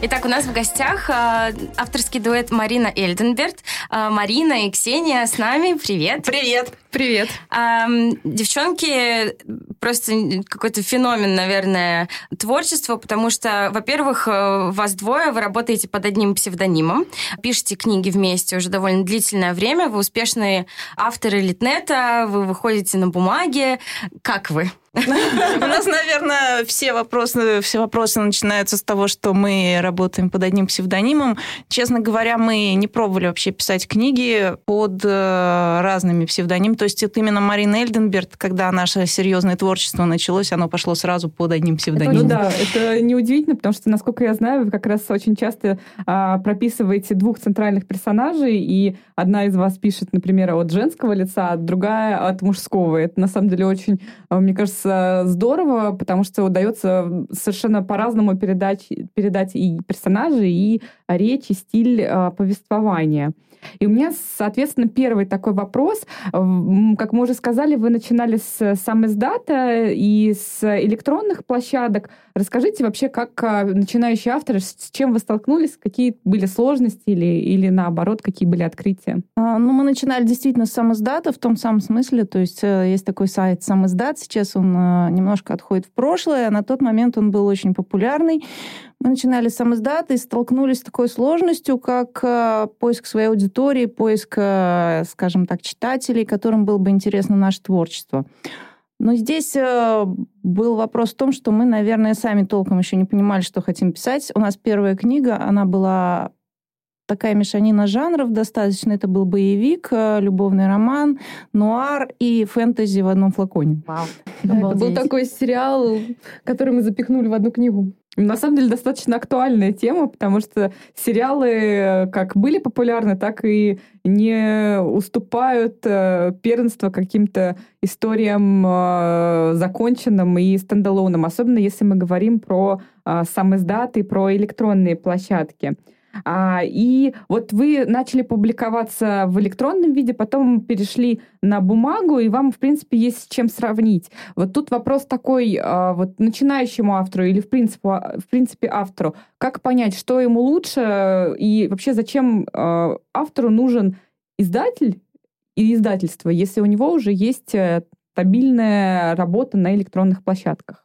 Итак, у нас в гостях э, авторский дуэт Марина Эльденберт. Э, Марина и Ксения с нами. Привет. Привет. Привет. Э, девчонки, просто какой-то феномен, наверное, творчества, потому что, во-первых, э, вас двое, вы работаете под одним псевдонимом, пишете книги вместе уже довольно длительное время, вы успешные авторы Литнета, вы выходите на бумаге. Как вы? У нас, наверное, все вопросы, все вопросы начинаются с того, что мы работаем под одним псевдонимом. Честно говоря, мы не пробовали вообще писать книги под э, разными псевдонимами. То есть это именно Марина Эльденберт, когда наше серьезное творчество началось, оно пошло сразу под одним псевдонимом. Ну да, это неудивительно, потому что, насколько я знаю, вы как раз очень часто а, прописываете двух центральных персонажей, и одна из вас пишет, например, от женского лица, а другая от мужского. Это на самом деле очень, а, мне кажется, здорово, потому что удается совершенно по-разному передать, передать и персонажи, и речь, и стиль э, повествования. И у меня, соответственно, первый такой вопрос. Как мы уже сказали, вы начинали с сам издата и с электронных площадок. Расскажите вообще, как а, начинающий автор, с чем вы столкнулись, какие были сложности или, или наоборот, какие были открытия? А, ну, мы начинали действительно с сам издата в том самом смысле, то есть э, есть такой сайт сам издат, сейчас он э, немножко отходит в прошлое, на тот момент он был очень популярный. Мы начинали с сам издата и столкнулись с такой сложностью, как э, поиск своей аудитории, поиск, скажем так, читателей, которым было бы интересно наше творчество. Но здесь э, был вопрос в том, что мы, наверное, сами толком еще не понимали, что хотим писать. У нас первая книга, она была такая мешанина жанров достаточно. Это был боевик, э, любовный роман, нуар и фэнтези в одном флаконе. Вау. Да, это был такой сериал, который мы запихнули в одну книгу. На самом деле достаточно актуальная тема, потому что сериалы э, как были популярны, так и не уступают э, первенство каким-то историям э, законченным и стендалоном, особенно если мы говорим про э, сам издат и про электронные площадки. А, и вот вы начали публиковаться в электронном виде, потом перешли на бумагу, и вам, в принципе, есть с чем сравнить. Вот тут вопрос такой а, вот начинающему автору или, в принципе, в принципе автору. Как понять, что ему лучше, и вообще зачем а, автору нужен издатель и издательство, если у него уже есть э, стабильная работа на электронных площадках?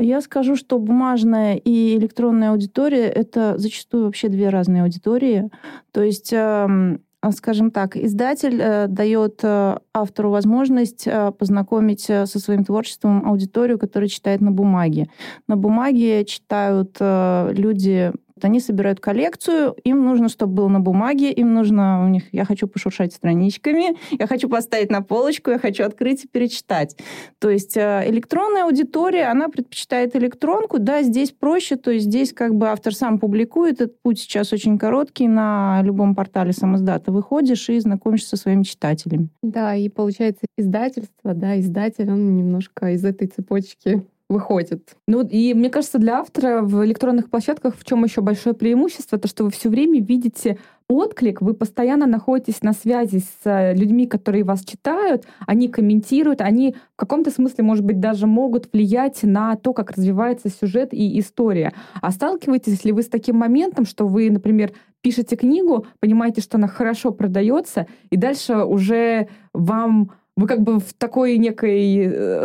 Я скажу, что бумажная и электронная аудитория — это зачастую вообще две разные аудитории. То есть эм, скажем так, издатель э, дает э, автору возможность э, познакомить со своим творчеством аудиторию, которая читает на бумаге. На бумаге читают люди они собирают коллекцию, им нужно, чтобы было на бумаге, им нужно у них, я хочу пошуршать страничками, я хочу поставить на полочку, я хочу открыть и перечитать. То есть э, электронная аудитория, она предпочитает электронку, да, здесь проще, то есть здесь как бы автор сам публикует, этот путь сейчас очень короткий, на любом портале самоздата выходишь и знакомишься со своими читателями. Да, и получается издательство, да, издатель, он немножко из этой цепочки выходит. Ну и мне кажется, для автора в электронных площадках в чем еще большое преимущество, то что вы все время видите отклик, вы постоянно находитесь на связи с людьми, которые вас читают, они комментируют, они в каком-то смысле, может быть, даже могут влиять на то, как развивается сюжет и история. А сталкиваетесь ли вы с таким моментом, что вы, например, пишете книгу, понимаете, что она хорошо продается, и дальше уже вам вы как бы в такой некой э,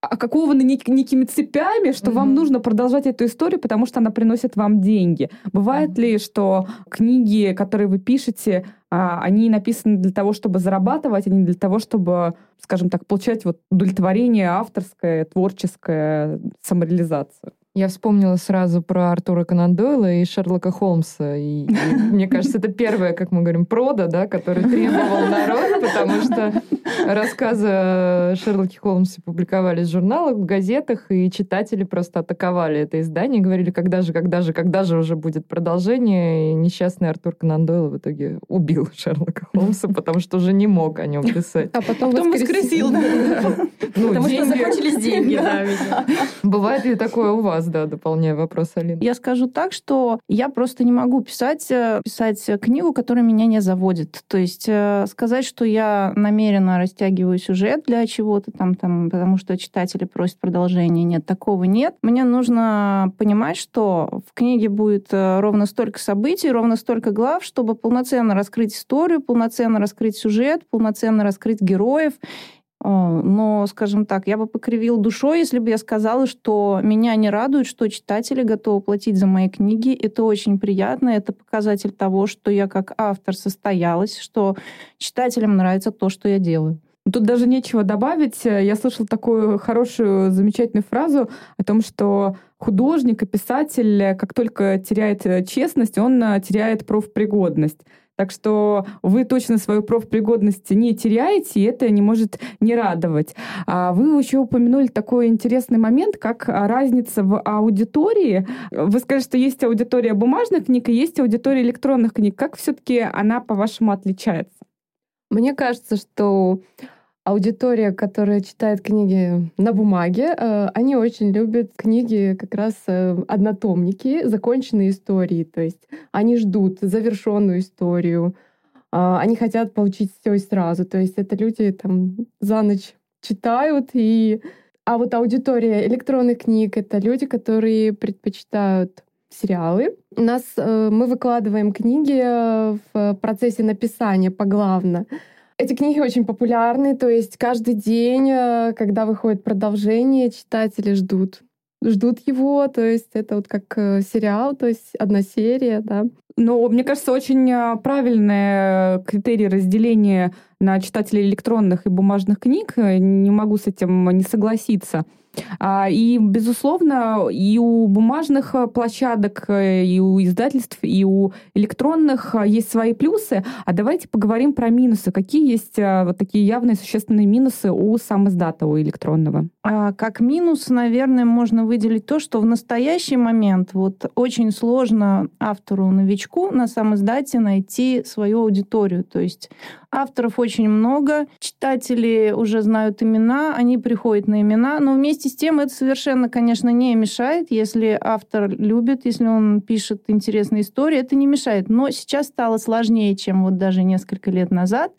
окованы нек- некими цепями, что mm-hmm. вам нужно продолжать эту историю, потому что она приносит вам деньги. Бывает mm-hmm. ли, что книги, которые вы пишете, а, они написаны для того, чтобы зарабатывать, а не для того, чтобы, скажем так, получать вот удовлетворение авторское, творческое, самореализацию? Я вспомнила сразу про Артура Конан Дойла и Шерлока Холмса. И, и мне кажется, это первое, как мы говорим, прода, да, который требовал народ, потому что рассказы о Шерлоке Холмсе публиковались в журналах, в газетах, и читатели просто атаковали это издание, говорили, когда же, когда же, когда же уже будет продолжение. И несчастный Артур Конан Дойл в итоге убил Шерлока Холмса, потому что уже не мог о нем писать. А потом, Потом воскресил. Ну, Потому что деньги- закончились деньги, да. Бывает ли такое у вас, да, дополняя вопрос Алины? Я скажу так, что я просто не могу писать, э, писать книгу, которая меня не заводит. То есть э, сказать, что я намеренно растягиваю сюжет для чего-то там, там, потому что читатели просят продолжения. Нет, такого нет. Мне нужно понимать, что в книге будет э, ровно столько событий, ровно столько глав, чтобы полноценно раскрыть историю, полноценно раскрыть сюжет, полноценно раскрыть героев. Э, Но, скажем так, я бы покривил душой, если бы я сказала, что меня не радует, что читатели готовы платить за мои книги. Это очень приятно, это показатель того, что я как автор состоялась, что читателям нравится то, что я делаю. Тут даже нечего добавить. Я слышала такую хорошую, замечательную фразу о том, что художник и писатель, как только теряет э, честность, он э, теряет профпригодность. Так что вы точно свою профпригодность не теряете, и это не может не радовать. А вы еще упомянули такой интересный момент, как а, разница в аудитории. Вы сказали, что есть аудитория бумажных книг и есть аудитория электронных книг. Как все-таки она, по-вашему, отличается? Мне кажется, что аудитория, которая читает книги на бумаге, э, они очень любят книги как раз э, однотомники, законченные истории. То есть они ждут завершенную историю, а, они хотят получить все и сразу. То есть это люди там за ночь читают и а вот аудитория электронных книг это люди, которые предпочитают сериалы. У нас э, мы выкладываем книги в процессе написания поглавно. Эти книги очень популярны, то есть каждый день, э, когда выходит продолжение, читатели ждут ждут его, то есть это вот как э, сериал, то есть одна серия, да. Ну, мне кажется, очень а, правильный критерий разделения на читателей электронных и бумажных книг. Э, Не могу с этим не согласиться. А, И, безусловно, и у бумажных а, площадок, э, и у издательств, и у электронных а, есть свои плюсы. А давайте поговорим про минусы. Какие есть вот такие явные существенные минусы у самоиздата, у электронного? А Как минус, наверное, можно выделить то, что в настоящий момент вот очень сложно автору-новичку на сам издате найти свою аудиторию. То есть авторов очень много, читатели уже знают имена, они приходят на имена, но вместе с тем это совершенно, конечно, не мешает, если автор любит, если он пишет интересные истории, это не мешает. Но сейчас стало сложнее, чем вот даже несколько лет назад.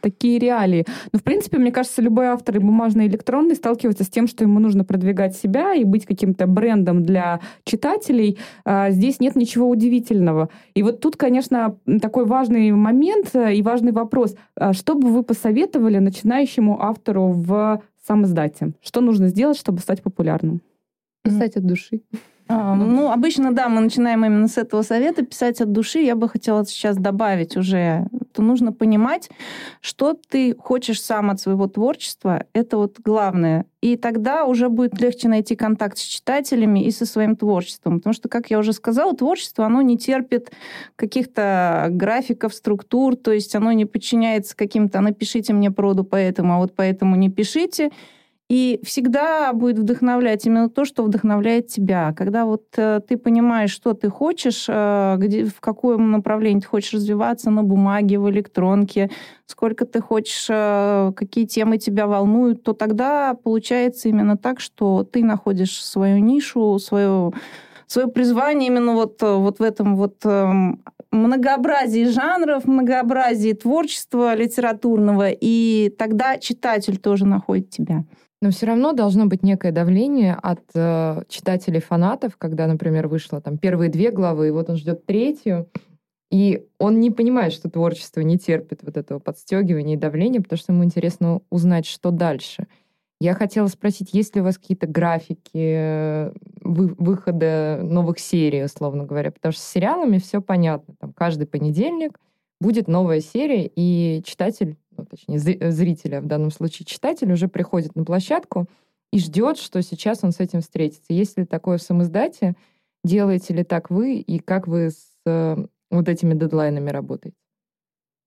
такие реалии. Но, в принципе, мне кажется, любой автор и бумажный, и электронный сталкивается с тем, что ему нужно продвигать себя и быть каким-то брендом для читателей. А, Здесь нет ничего удивительного. И вот тут, конечно, такой важный момент э, и важный вопрос. А Что бы вы посоветовали начинающему автору в самоиздате? Что нужно сделать, чтобы стать популярным? Писать от души. А, Ну, обычно, да, мы начинаем именно с этого совета писать от души. Я бы хотела сейчас добавить уже, то нужно понимать, что ты хочешь сам от своего творчества. Это вот главное. И тогда уже будет легче найти контакт с читателями и со своим творчеством. Потому что, как я уже сказала, творчество, оно не терпит каких-то графиков, структур, то есть оно не подчиняется каким-то «напишите мне проду поэтому, а вот поэтому не пишите». И всегда будет вдохновлять именно то, что вдохновляет тебя. Когда вот э, ты понимаешь, что ты хочешь, э, где, в каком направлении ты хочешь развиваться на бумаге, в электронке, сколько ты хочешь, э, какие темы тебя волнуют, то тогда получается именно так, что ты находишь свою нишу, свое, свое призвание именно вот, э, вот в этом вот эм, многообразии жанров, многообразии творчества литературного, и тогда читатель тоже находит тебя. Но все равно должно быть некое давление от э, читателей-фанатов, когда, например, вышло там первые две главы, и вот он ждет третью, и он не понимает, что творчество не терпит вот этого подстегивания и давления, потому что ему интересно узнать, что дальше. Я хотела спросить, есть ли у вас какие-то графики э, вы- выхода новых серий, условно говоря, потому что с сериалами все понятно. Там каждый понедельник будет новая серия, и читатель, ну, точнее, зри- зритель, а в данном случае читатель, уже приходит на площадку и ждет, что сейчас он с этим встретится. Есть ли такое в самоиздате? Делаете ли так вы? И как вы с э, вот этими дедлайнами работаете?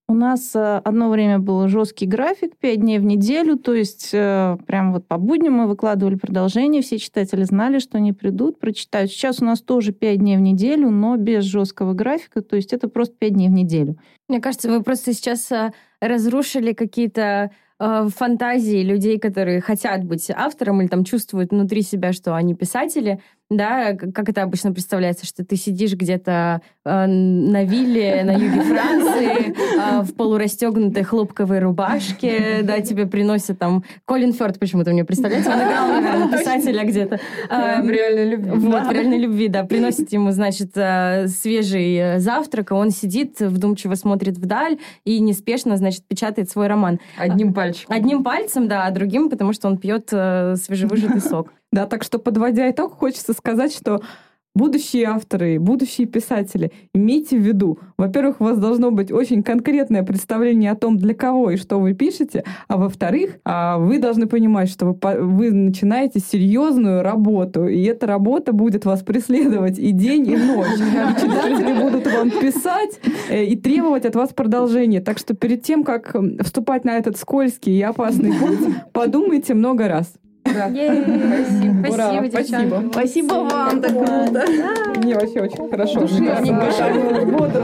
У нас э, одно время был жесткий график, пять дней в неделю, то есть э, прям вот по будням мы выкладывали продолжение, все читатели знали, что они придут, прочитают. Сейчас у нас тоже пять дней в неделю, но без жесткого графика, то есть это просто пять дней в неделю. Мне кажется, вы просто сейчас э, разрушили какие-то фантазии людей, которые хотят быть автором или там чувствуют внутри себя, что они писатели, да, как это обычно представляется, что ты сидишь где-то э, на вилле на юге Франции э, в полурастегнутой хлопковой рубашке, да, тебе приносят там Колин Фёрд почему-то мне представляется, он играл, наверное, писателя где-то. Э, в реальной любви. Вот, в реальной любви, да, приносит ему, значит, э, свежий завтрак, и он сидит, вдумчиво смотрит вдаль и неспешно, значит, печатает свой роман. Одним пальчиком. Одним пальцем, да, а другим, потому что он пьет э, свежевыжатый сок. Да, так что, подводя итог, хочется сказать, что будущие авторы, будущие писатели, имейте в виду, во-первых, у вас должно быть очень конкретное представление о том, для кого и что вы пишете, а во-вторых, а, вы должны понимать, что вы, вы начинаете серьезную работу, и эта работа будет вас преследовать и день, и ночь. И читатели будут вам писать э, и требовать от вас продолжения. Так что перед тем, как вступать на этот скользкий и опасный путь, подумайте много раз. Да. Спасибо, Ура, спасибо. Спасибо вам, так круто. Мне вообще очень хорошо. Бодро